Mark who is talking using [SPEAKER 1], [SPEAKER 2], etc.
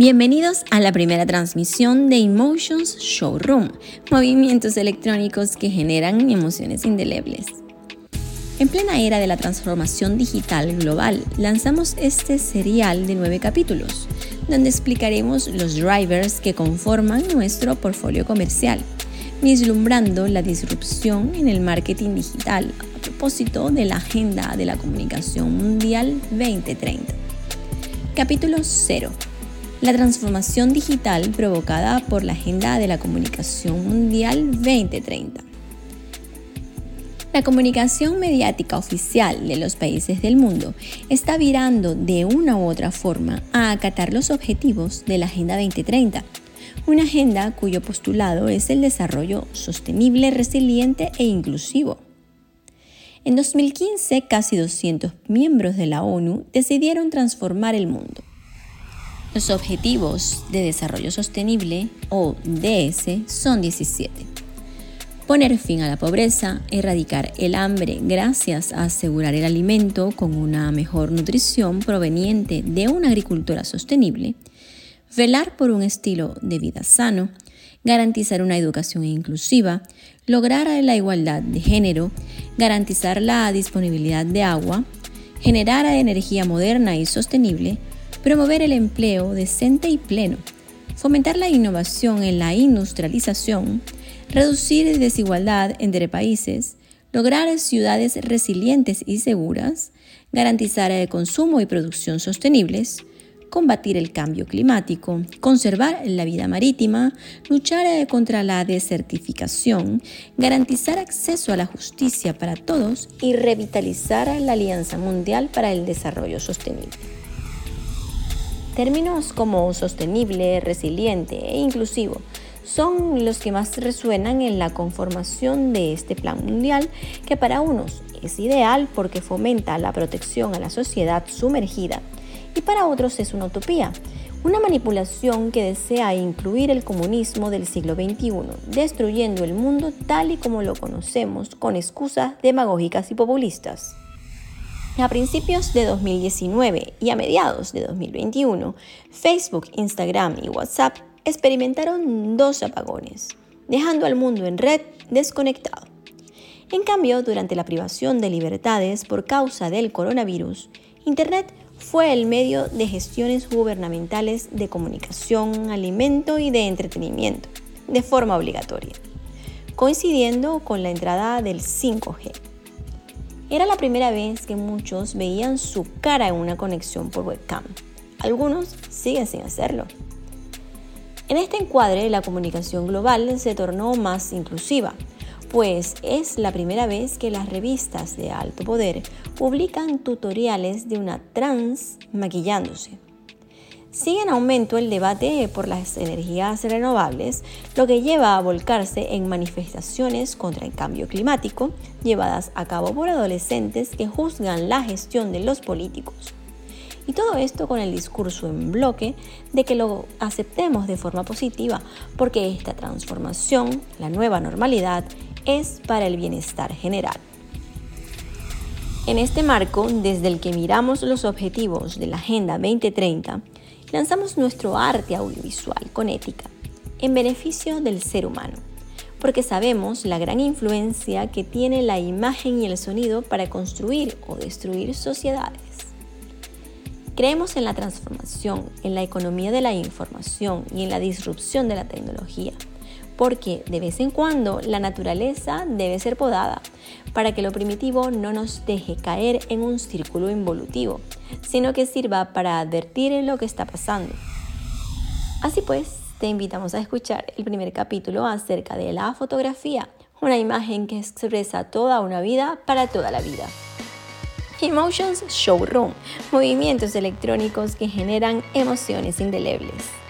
[SPEAKER 1] Bienvenidos a la primera transmisión de Emotions Showroom, movimientos electrónicos que generan emociones indelebles. En plena era de la transformación digital global, lanzamos este serial de nueve capítulos, donde explicaremos los drivers que conforman nuestro portfolio comercial, vislumbrando la disrupción en el marketing digital a propósito de la Agenda de la Comunicación Mundial 2030. Capítulo 0 la transformación digital provocada por la Agenda de la Comunicación Mundial 2030. La comunicación mediática oficial de los países del mundo está virando de una u otra forma a acatar los objetivos de la Agenda 2030, una agenda cuyo postulado es el desarrollo sostenible, resiliente e inclusivo. En 2015, casi 200 miembros de la ONU decidieron transformar el mundo los Objetivos de Desarrollo Sostenible, o DS, son 17. Poner fin a la pobreza, erradicar el hambre gracias a asegurar el alimento con una mejor nutrición proveniente de una agricultura sostenible, velar por un estilo de vida sano, garantizar una educación inclusiva, lograr la igualdad de género, garantizar la disponibilidad de agua, generar energía moderna y sostenible, promover el empleo decente y pleno, fomentar la innovación en la industrialización, reducir desigualdad entre países, lograr ciudades resilientes y seguras, garantizar el consumo y producción sostenibles, combatir el cambio climático, conservar la vida marítima, luchar contra la desertificación, garantizar acceso a la justicia para todos y revitalizar la Alianza Mundial para el Desarrollo Sostenible. Términos como sostenible, resiliente e inclusivo son los que más resuenan en la conformación de este plan mundial que para unos es ideal porque fomenta la protección a la sociedad sumergida y para otros es una utopía, una manipulación que desea incluir el comunismo del siglo XXI, destruyendo el mundo tal y como lo conocemos con excusas demagógicas y populistas. A principios de 2019 y a mediados de 2021, Facebook, Instagram y WhatsApp experimentaron dos apagones, dejando al mundo en red desconectado. En cambio, durante la privación de libertades por causa del coronavirus, Internet fue el medio de gestiones gubernamentales de comunicación, alimento y de entretenimiento, de forma obligatoria, coincidiendo con la entrada del 5G. Era la primera vez que muchos veían su cara en una conexión por webcam. Algunos siguen sin hacerlo. En este encuadre, la comunicación global se tornó más inclusiva, pues es la primera vez que las revistas de alto poder publican tutoriales de una trans maquillándose. Sigue en aumento el debate por las energías renovables, lo que lleva a volcarse en manifestaciones contra el cambio climático llevadas a cabo por adolescentes que juzgan la gestión de los políticos. Y todo esto con el discurso en bloque de que lo aceptemos de forma positiva, porque esta transformación, la nueva normalidad, es para el bienestar general. En este marco, desde el que miramos los objetivos de la Agenda 2030, lanzamos nuestro arte audiovisual con ética, en beneficio del ser humano, porque sabemos la gran influencia que tiene la imagen y el sonido para construir o destruir sociedades. Creemos en la transformación, en la economía de la información y en la disrupción de la tecnología porque de vez en cuando la naturaleza debe ser podada para que lo primitivo no nos deje caer en un círculo involutivo, sino que sirva para advertir lo que está pasando. Así pues, te invitamos a escuchar el primer capítulo acerca de la fotografía, una imagen que expresa toda una vida para toda la vida. Emotions Showroom, movimientos electrónicos que generan emociones indelebles.